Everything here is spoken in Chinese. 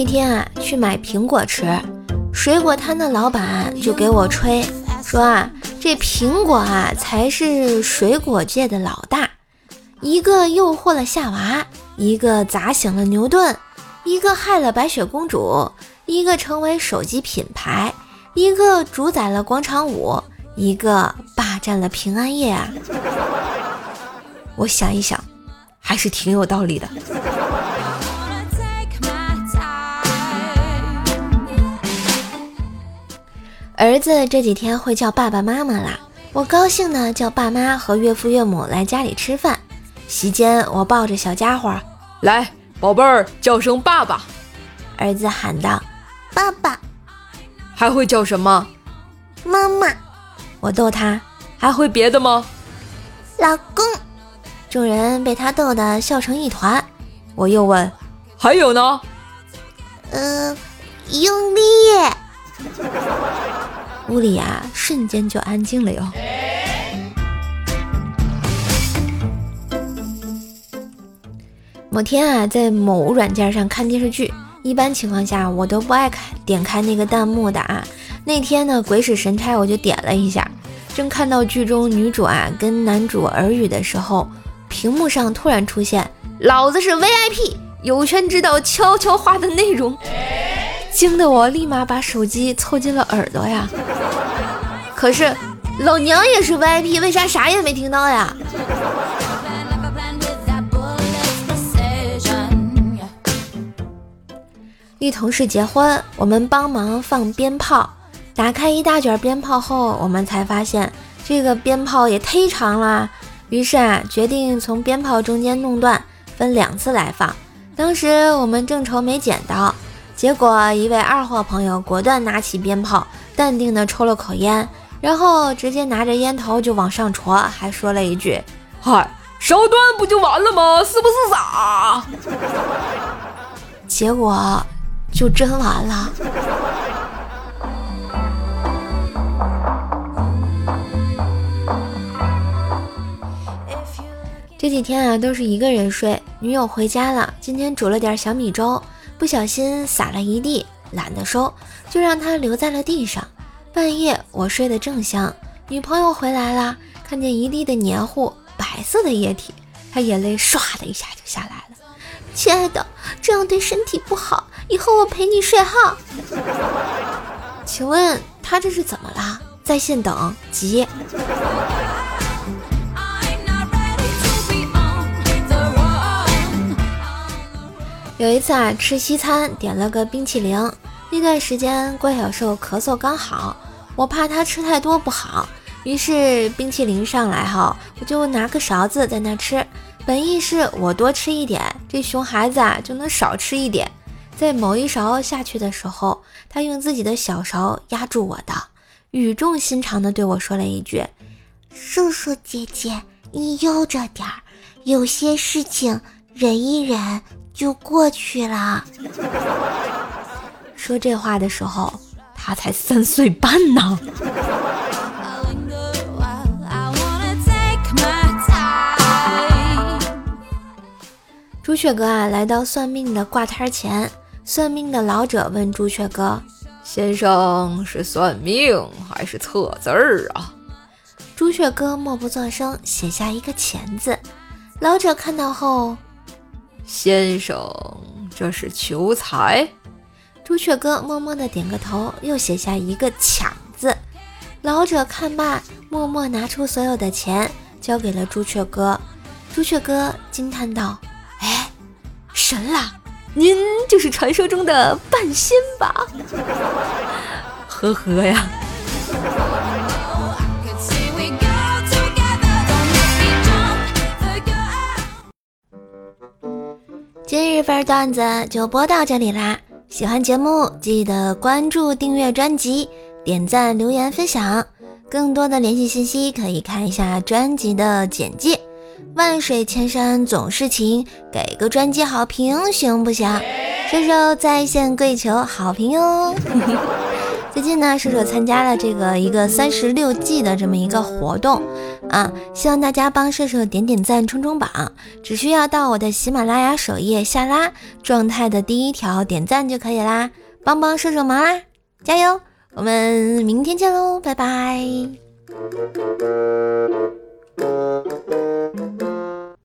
那天啊，去买苹果吃，水果摊的老板就给我吹，说啊，这苹果啊才是水果界的老大，一个诱惑了夏娃，一个砸醒了牛顿，一个害了白雪公主，一个成为手机品牌，一个主宰了广场舞，一个霸占了平安夜啊。我想一想，还是挺有道理的。儿子这几天会叫爸爸妈妈啦，我高兴的叫爸妈和岳父岳母来家里吃饭。席间，我抱着小家伙，来，宝贝儿，叫声爸爸。儿子喊道：“爸爸。”还会叫什么？妈妈。我逗他，还会别的吗？老公。众人被他逗得笑成一团。我又问，还有呢？呃，用力。屋里啊，瞬间就安静了哟。某天啊，在某软件上看电视剧，一般情况下我都不爱开点开那个弹幕的啊。那天呢，鬼使神差，我就点了一下，正看到剧中女主啊跟男主耳语的时候，屏幕上突然出现“老子是 VIP，有权知道悄悄话的内容”。惊得我立马把手机凑近了耳朵呀！可是老娘也是 VIP，为啥啥也没听到呀？一同事结婚，我们帮忙放鞭炮。打开一大卷鞭炮后，我们才发现这个鞭炮也忒长了。于是啊，决定从鞭炮中间弄断，分两次来放。当时我们正愁没捡到。结果，一位二货朋友果断拿起鞭炮，淡定地抽了口烟，然后直接拿着烟头就往上戳，还说了一句：“嗨，烧断不就完了吗？是不是傻？” 结果就真完了。这几天啊，都是一个人睡，女友回家了，今天煮了点小米粥。不小心撒了一地，懒得收，就让它留在了地上。半夜我睡得正香，女朋友回来了，看见一地的黏糊，白色的液体，她眼泪唰的一下就下来了。亲爱的，这样对身体不好，以后我陪你睡哈。请问他这是怎么了？在线等，急。有一次啊，吃西餐点了个冰淇淋。那段时间怪小兽咳嗽刚好，我怕他吃太多不好，于是冰淇淋上来后，我就拿个勺子在那吃。本意是我多吃一点，这熊孩子啊就能少吃一点。在某一勺下去的时候，他用自己的小勺压住我的，语重心长地对我说了一句：“叔叔姐姐，你悠着点儿，有些事情忍一忍。”就过去了。说这话的时候，他才三岁半呢。朱雀哥啊，来到算命的挂摊前，算命的老者问朱雀哥：“先生是算命还是测字儿啊？”朱雀哥默不作声，写下一个钱字。老者看到后。先生，这是求财。朱雀哥默默的点个头，又写下一个抢字。老者看罢，默默拿出所有的钱，交给了朱雀哥。朱雀哥惊叹道：“哎，神了！您就是传说中的半仙吧？”呵呵呀。今日份段子就播到这里啦！喜欢节目记得关注、订阅专辑、点赞、留言、分享。更多的联系信息可以看一下专辑的简介。万水千山总是情，给个专辑好评行不行？收收在线跪求好评哟！最近呢，射手参加了这个一个三十六计的这么一个活动啊，希望大家帮射手点点赞、冲冲榜，只需要到我的喜马拉雅首页下拉状态的第一条点赞就可以啦，帮帮射手忙啦，加油！我们明天见喽，拜拜。